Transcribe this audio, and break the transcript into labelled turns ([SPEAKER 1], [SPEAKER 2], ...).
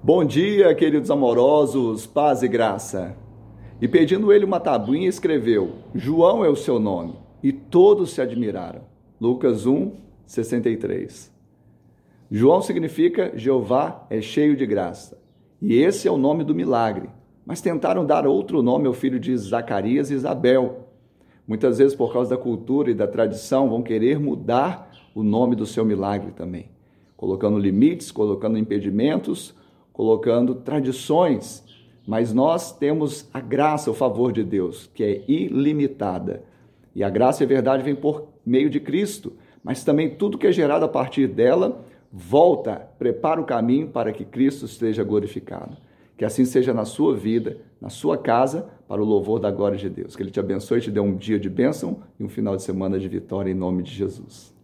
[SPEAKER 1] Bom dia, queridos amorosos, paz e graça. E pedindo ele uma tabuinha, escreveu: João é o seu nome. E todos se admiraram. Lucas 1, 63. João significa Jeová é cheio de graça. E esse é o nome do milagre. Mas tentaram dar outro nome ao filho de Zacarias e Isabel. Muitas vezes, por causa da cultura e da tradição, vão querer mudar o nome do seu milagre também, colocando limites, colocando impedimentos colocando tradições, mas nós temos a graça, o favor de Deus, que é ilimitada. E a graça e a verdade vêm por meio de Cristo, mas também tudo que é gerado a partir dela volta, prepara o caminho para que Cristo esteja glorificado. Que assim seja na sua vida, na sua casa, para o louvor da glória de Deus. Que Ele te abençoe e te dê um dia de bênção e um final de semana de vitória em nome de Jesus.